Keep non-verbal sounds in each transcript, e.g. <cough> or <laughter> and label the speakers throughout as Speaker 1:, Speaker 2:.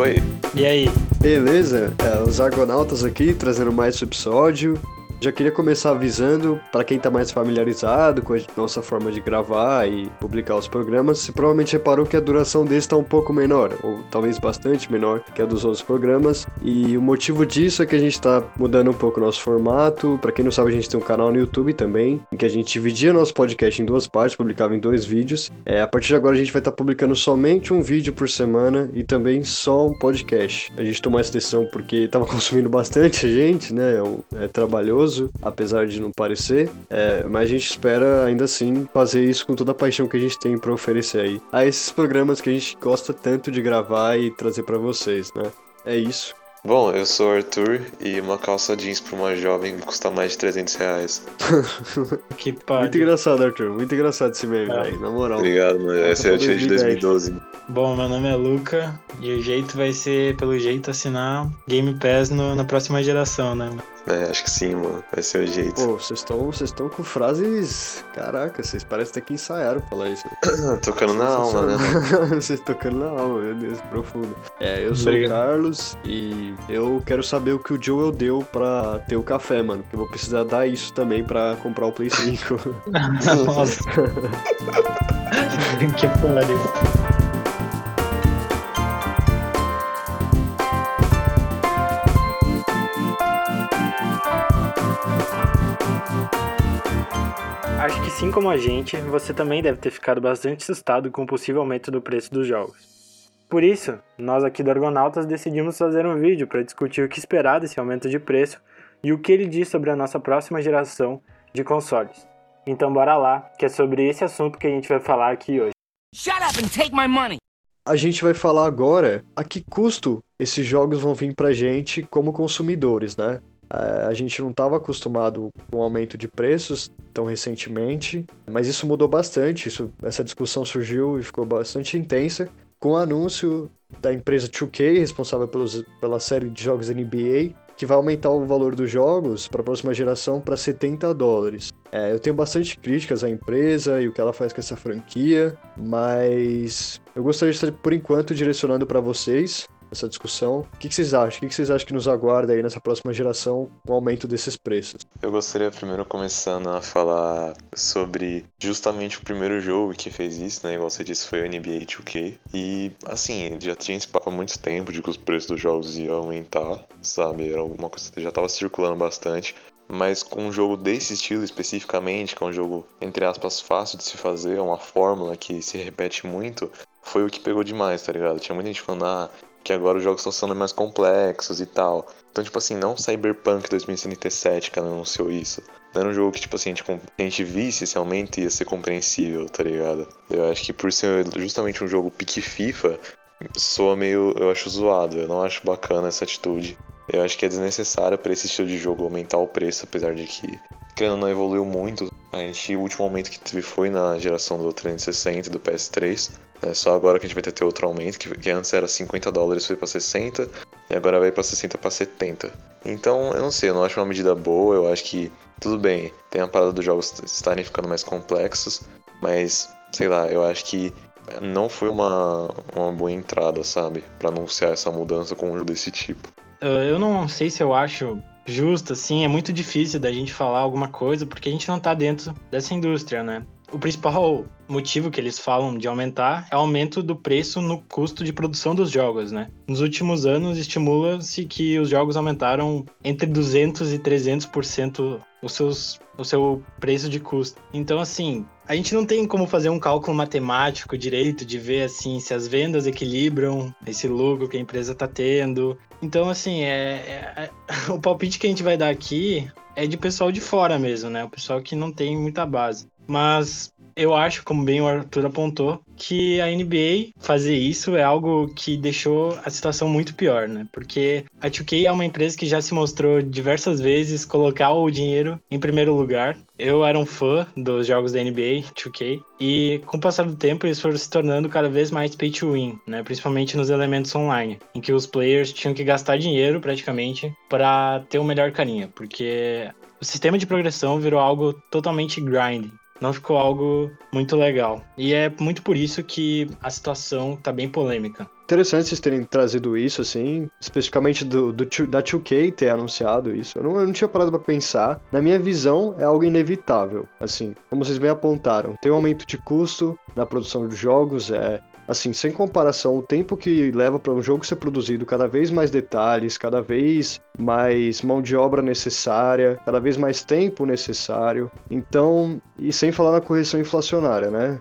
Speaker 1: Oi.
Speaker 2: E aí?
Speaker 3: Beleza? É, os Argonautas aqui, trazendo mais esse episódio. Já queria começar avisando para quem está mais familiarizado com a nossa forma de gravar e publicar os programas, você provavelmente reparou que a duração desse está um pouco menor, ou talvez bastante menor que a dos outros programas. E o motivo disso é que a gente está mudando um pouco o nosso formato. Para quem não sabe, a gente tem um canal no YouTube também, em que a gente dividia nosso podcast em duas partes, publicava em dois vídeos. É, a partir de agora a gente vai estar tá publicando somente um vídeo por semana e também só um podcast. A gente tomou essa decisão porque estava <laughs> consumindo bastante gente, né? É, é trabalhoso apesar de não parecer. É, mas a gente espera ainda assim fazer isso com toda a paixão que a gente tem para oferecer aí a esses programas que a gente gosta tanto de gravar e trazer para vocês, né? É isso.
Speaker 1: Bom, eu sou o Arthur e uma calça jeans pra uma jovem custa mais de 300 reais. <laughs>
Speaker 2: que pariu.
Speaker 3: Muito engraçado, Arthur. Muito engraçado esse meme, é. velho. Na moral.
Speaker 1: Obrigado, mano. Essa é a tira de 2012.
Speaker 2: Bom, meu nome é Luca e o jeito vai ser, pelo jeito, assinar Game Pass no, na próxima geração, né?
Speaker 1: É, acho que sim, mano. Vai ser o jeito.
Speaker 3: Pô, vocês estão vocês estão com frases. Caraca, vocês parecem até que ensaiaram falar isso. <coughs>
Speaker 1: tocando na alma, né? <laughs>
Speaker 3: vocês tocando na alma, meu Deus, profundo. É, eu sou Obrigado. o Carlos e eu quero saber o que o Joel deu pra ter o café, mano. Porque eu vou precisar dar isso também pra comprar o Play 5. <laughs>
Speaker 2: Nossa. <laughs> que pariu. Assim como a gente, você também deve ter ficado bastante assustado com o possível aumento do preço dos jogos. Por isso, nós aqui do Argonautas decidimos fazer um vídeo para discutir o que esperar desse aumento de preço e o que ele diz sobre a nossa próxima geração de consoles. Então bora lá, que é sobre esse assunto que a gente vai falar aqui hoje. Shut up and take
Speaker 3: my money. A gente vai falar agora a que custo esses jogos vão vir pra gente como consumidores, né? A gente não estava acostumado com o aumento de preços tão recentemente, mas isso mudou bastante. Isso, essa discussão surgiu e ficou bastante intensa com o anúncio da empresa 2K, responsável pelos, pela série de jogos NBA, que vai aumentar o valor dos jogos para a próxima geração para 70 dólares. É, eu tenho bastante críticas à empresa e o que ela faz com essa franquia, mas eu gostaria de estar, por enquanto, direcionando para vocês essa discussão. O que, vocês acham? O que, vocês acham que nos aguarda aí nessa próxima geração com o aumento desses preços?
Speaker 1: Eu gostaria primeiro começando a falar sobre justamente o primeiro jogo que fez isso, né? Igual você disse, foi o NBA 2K. E assim, já tinha esse papo há muito tempo de que os preços dos jogos iam aumentar, sabe? Era alguma coisa que já estava circulando bastante mas com um jogo desse estilo especificamente, que é um jogo, entre aspas, fácil de se fazer, é uma fórmula que se repete muito, foi o que pegou demais, tá ligado? Tinha muita gente falando, ah, que agora os jogos estão sendo mais complexos e tal. Então, tipo assim, não Cyberpunk 2077 que ela anunciou isso. Não era um jogo que, tipo assim, tipo, a gente visse esse aumento ia ser compreensível, tá ligado? Eu acho que por ser justamente um jogo pique FIFA, soa meio. Eu acho zoado, eu não acho bacana essa atitude. Eu acho que é desnecessário para esse estilo de jogo aumentar o preço, apesar de que, querendo não evoluiu muito. A gente, o último aumento que teve foi na geração do 360 e do PS3. É só agora que a gente vai ter outro aumento, que, que antes era 50 dólares, foi para 60, e agora vai para 60 para 70. Então, eu não sei, eu não acho uma medida boa, eu acho que tudo bem, tem a parada dos jogos estarem ficando mais complexos, mas sei lá, eu acho que não foi uma, uma boa entrada, sabe, para anunciar essa mudança com um jogo desse tipo.
Speaker 2: Eu não sei se eu acho justo, assim, é muito difícil da gente falar alguma coisa porque a gente não tá dentro dessa indústria, né? O principal motivo que eles falam de aumentar é o aumento do preço no custo de produção dos jogos, né? Nos últimos anos, estimula-se que os jogos aumentaram entre 200 e 300% os seus, o seu preço de custo. Então, assim, a gente não tem como fazer um cálculo matemático direito de ver, assim, se as vendas equilibram esse lucro que a empresa está tendo. Então, assim, é, é, é, <laughs> o palpite que a gente vai dar aqui é de pessoal de fora mesmo, né? O pessoal que não tem muita base. Mas eu acho, como bem o Arthur apontou, que a NBA fazer isso é algo que deixou a situação muito pior, né? Porque a 2K é uma empresa que já se mostrou diversas vezes colocar o dinheiro em primeiro lugar. Eu era um fã dos jogos da NBA 2K e com o passar do tempo eles foram se tornando cada vez mais pay to win, né? Principalmente nos elementos online, em que os players tinham que gastar dinheiro praticamente para ter o melhor carinha, porque o sistema de progressão virou algo totalmente grind não ficou algo muito legal. E é muito por isso que a situação tá bem polêmica.
Speaker 3: Interessante vocês terem trazido isso, assim, especificamente do, do da 2K ter anunciado isso. Eu não, eu não tinha parado para pensar. Na minha visão, é algo inevitável, assim, como vocês bem apontaram. Tem um aumento de custo na produção de jogos, é assim, sem comparação, o tempo que leva para um jogo ser produzido, cada vez mais detalhes, cada vez mais mão de obra necessária, cada vez mais tempo necessário. Então, e sem falar na correção inflacionária, né?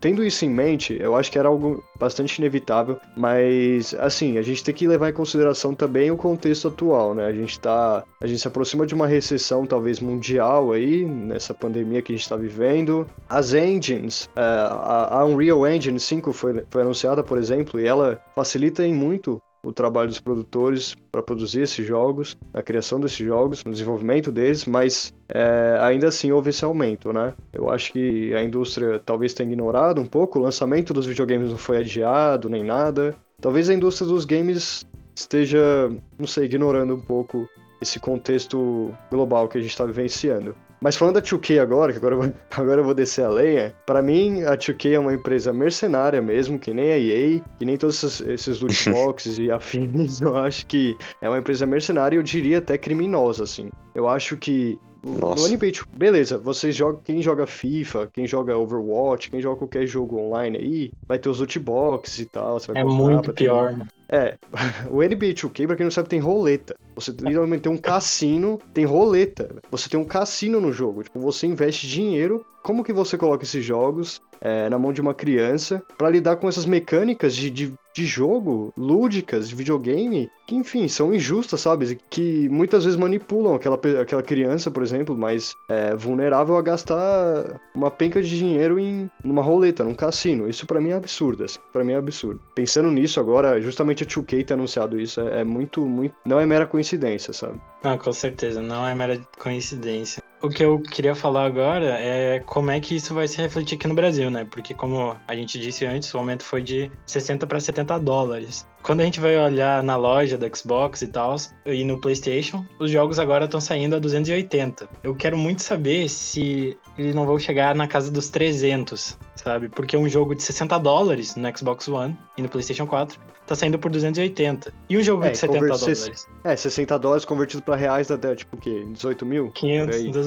Speaker 3: Tendo isso em mente, eu acho que era algo bastante inevitável, mas assim, a gente tem que levar em consideração também o contexto atual, né? A gente tá, a gente se aproxima de uma recessão talvez mundial aí, nessa pandemia que a gente está vivendo. As engines, é, a Unreal Engine 5 foi, foi anunciada, por exemplo, e ela facilita em muito o trabalho dos produtores para produzir esses jogos, a criação desses jogos, no desenvolvimento deles, mas é, ainda assim houve esse aumento, né? Eu acho que a indústria talvez tenha ignorado um pouco, o lançamento dos videogames não foi adiado nem nada. Talvez a indústria dos games esteja, não sei, ignorando um pouco esse contexto global que a gente está vivenciando. Mas falando da 2K agora, que agora eu vou, <laughs> agora eu vou descer a lenha, para mim a 2K é uma empresa mercenária mesmo, que nem a EA, que nem todos esses, esses loot <laughs> boxes e afins, eu acho que é uma empresa mercenária, eu diria até criminosa, assim. Eu acho que
Speaker 1: nossa.
Speaker 3: No NBA, beleza, vocês jogam, quem joga FIFA, quem joga Overwatch, quem joga qualquer jogo online aí, vai ter os loot boxes e tal.
Speaker 2: é muito pior, ter...
Speaker 3: É, <laughs> o NBA 2K, pra quem não sabe, tem roleta. Você literalmente tem um cassino, tem roleta. Você tem um cassino no jogo. Tipo, você investe dinheiro. Como que você coloca esses jogos é, na mão de uma criança para lidar com essas mecânicas de, de, de, jogo, lúdicas, de videogame, que, enfim, são injustas, sabe? Que muitas vezes manipulam aquela, aquela criança, por exemplo, mais é, vulnerável a gastar uma penca de dinheiro em numa roleta, num cassino. Isso para mim é absurdo, assim. Pra mim é absurdo. Pensando nisso agora, justamente a 2K ter anunciado isso é, é muito, muito. Não é mera coincidência, sabe?
Speaker 2: Não, com certeza, não é mera coincidência. O que eu queria falar agora é como é que isso vai se refletir aqui no Brasil, né? Porque, como a gente disse antes, o aumento foi de 60 para 70 dólares. Quando a gente vai olhar na loja do Xbox e tal, e no PlayStation, os jogos agora estão saindo a 280. Eu quero muito saber se eles não vão chegar na casa dos 300, sabe? Porque um jogo de 60 dólares no Xbox One e no PlayStation 4 tá saindo por 280. E um jogo é, de 70 dólares?
Speaker 3: É, 60 dólares convertido pra reais dá tipo o quê? 18 mil?
Speaker 2: 500.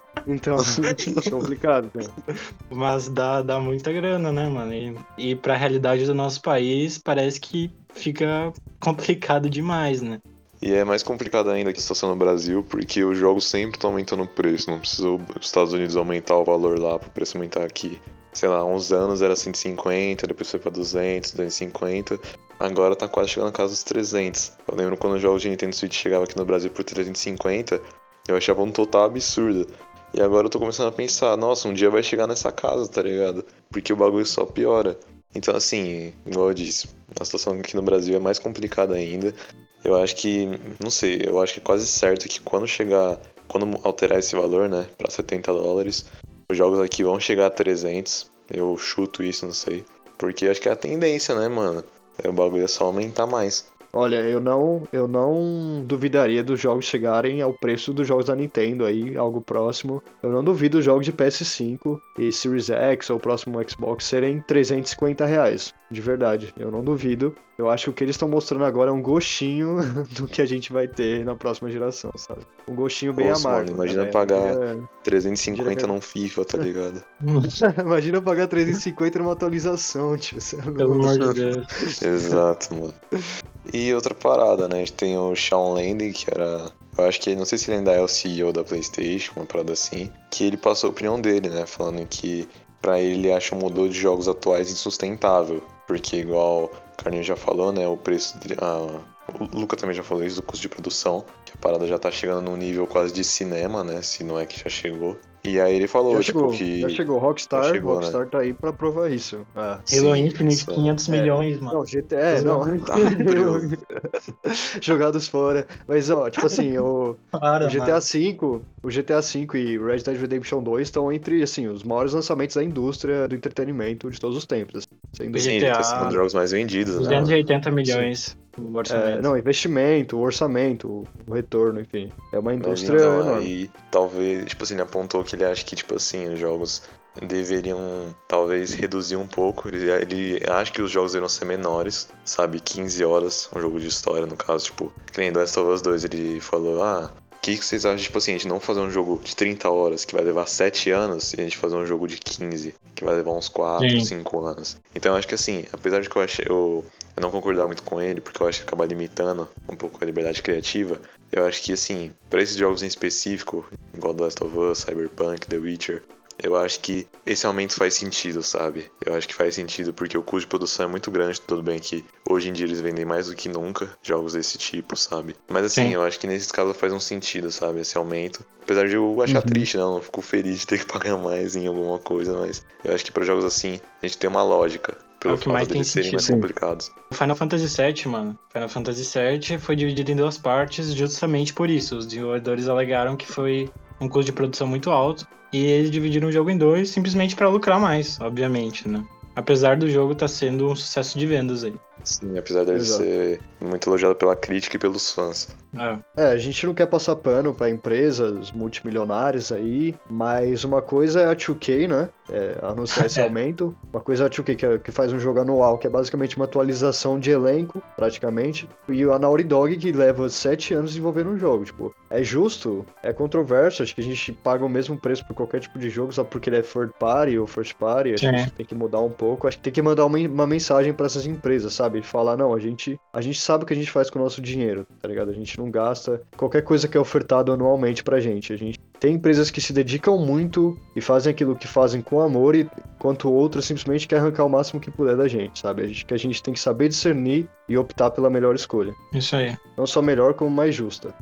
Speaker 2: <laughs>
Speaker 3: Então, <laughs> <laughs> complicado, cara.
Speaker 2: Mas dá, dá muita grana, né, mano? E, e pra realidade do nosso país, parece que fica complicado demais, né?
Speaker 1: E é mais complicado ainda que a situação no Brasil, porque os jogos sempre estão aumentando o preço. Não precisa os Estados Unidos aumentar o valor lá para o preço aumentar aqui. Sei lá, uns anos era 150, depois foi para 200, 250. Agora tá quase chegando na casa dos 300. Eu lembro quando os jogos de Nintendo Switch chegavam aqui no Brasil por 350, eu achava um total absurdo. E agora eu tô começando a pensar, nossa, um dia vai chegar nessa casa, tá ligado? Porque o bagulho só piora. Então, assim, igual eu disse, a situação aqui no Brasil é mais complicada ainda. Eu acho que, não sei, eu acho que é quase certo que quando chegar, quando alterar esse valor, né, pra 70 dólares, os jogos aqui vão chegar a 300. Eu chuto isso, não sei. Porque acho que é a tendência, né, mano? É, o bagulho é só aumentar mais.
Speaker 3: Olha, eu não, eu não duvidaria dos jogos chegarem ao preço dos jogos da Nintendo aí, algo próximo. Eu não duvido os jogos de PS5 e Series X ou o próximo Xbox serem 350 reais. De verdade, eu não duvido. Eu acho que o que eles estão mostrando agora é um gostinho <laughs> do que a gente vai ter na próxima geração, sabe? Um gostinho bem Nossa, amargo.
Speaker 1: Mano, imagina né? pagar é... 350 imagina... num FIFA, tá ligado? <laughs>
Speaker 3: imagina pagar 350 numa atualização, tio.
Speaker 2: Pelo amor de Deus.
Speaker 1: Exato, mano. E outra parada, né? A gente tem o Shawn Landing, que era. Eu acho que não sei se ele ainda é o CEO da PlayStation, uma parada assim. Que ele passou a opinião dele, né? Falando que para ele ele acha o modelo de jogos atuais insustentável. Porque, igual Carlinho já falou, né? O preço. De, a, o Luca também já falou isso do custo de produção. Que a parada já tá chegando num nível quase de cinema, né? Se não é que já chegou. E aí ele falou,
Speaker 3: já
Speaker 1: tipo,
Speaker 3: chegou,
Speaker 1: que.
Speaker 3: Já chegou, Rockstar, já chegou, Rockstar né? tá aí pra provar isso.
Speaker 2: Ah, Halo Infinite, 500 é, milhões, mano.
Speaker 3: Não, GTA, é, não. <laughs> <laughs> <laughs> Jogados fora. Mas, ó, tipo assim, o, Para, o GTA V, o GTA V e Red Dead Redemption 2 estão entre, assim, os maiores lançamentos da indústria do entretenimento de todos os tempos.
Speaker 1: Sem dúvida. Sim, GTA, são os jogos mais vendidos,
Speaker 2: 280 né? milhões. o orçamento.
Speaker 3: É, não, investimento, o orçamento, o retorno, enfim. É uma indústria enorme.
Speaker 1: aí talvez, tipo assim, ele apontou que ele acha que, tipo assim, os jogos deveriam talvez reduzir um pouco. Ele, ele acha que os jogos deveriam ser menores, sabe? 15 horas, um jogo de história, no caso, tipo, que nem Last of Us 2, ele falou, ah, que, que vocês acham, tipo assim, a gente não fazer um jogo de 30 horas que vai levar 7 anos e a gente fazer um jogo de 15 que vai levar uns 4,
Speaker 2: Sim.
Speaker 1: 5 anos. Então eu acho que assim, apesar de que eu achei eu, eu não concordar muito com ele, porque eu acho que acaba limitando um pouco a liberdade criativa, eu acho que assim, para esses jogos em específico, igual The Last of Us, Cyberpunk, The Witcher, eu acho que esse aumento faz sentido, sabe? Eu acho que faz sentido porque o custo de produção é muito grande, tudo bem que hoje em dia eles vendem mais do que nunca jogos desse tipo, sabe? Mas assim,
Speaker 2: Sim.
Speaker 1: eu acho que nesse caso faz um sentido, sabe? Esse aumento. Apesar de eu achar
Speaker 2: Uhum.
Speaker 1: triste, não, eu fico feliz de ter <laughs> que pagar mais em alguma coisa, mas eu acho que para jogos assim, a gente tem uma lógica. Pelo
Speaker 2: É o que mais tem
Speaker 1: serem mais
Speaker 2: sentido.
Speaker 1: complicados.
Speaker 2: O Final Fantasy VII, mano. Final Fantasy VII foi dividido em duas partes justamente por isso. Os desenvolvedores alegaram que foi um custo de produção muito alto e eles dividiram o jogo em dois simplesmente pra lucrar mais, obviamente, né? Apesar do jogo estar sendo um sucesso de vendas aí.
Speaker 1: Sim, apesar dele
Speaker 3: Exato.
Speaker 1: ser muito elogiado pela crítica e pelos fãs.
Speaker 2: É.
Speaker 3: É, a gente não quer passar pano pra empresas multimilionárias aí, mas uma coisa é a 2K, né? É, anunciar esse <laughs> aumento. Uma coisa é a 2K que, é- que faz um jogo anual, que é basicamente uma atualização de elenco, praticamente. E a Naughty Dog, que leva sete anos desenvolvendo um jogo. Tipo, é justo, é controverso. Acho que a gente paga o mesmo preço por qualquer tipo de jogo, só porque ele é third party ou first party. Acho que a
Speaker 2: Sim.
Speaker 3: gente tem que mudar um pouco. Acho que tem que mandar uma, uma mensagem pra essas empresas, sabe? Falar, não, a gente, a gente sabe o que a gente faz com o nosso dinheiro, tá ligado? A gente não gasta qualquer coisa que é ofertado anualmente pra gente. A gente tem empresas que se dedicam muito e fazem aquilo que fazem com amor, e enquanto outras simplesmente querem arrancar o máximo que puder da gente, sabe? A gente, que a gente tem que saber discernir e optar pela melhor escolha.
Speaker 2: Isso aí.
Speaker 3: Não só melhor, como mais justa.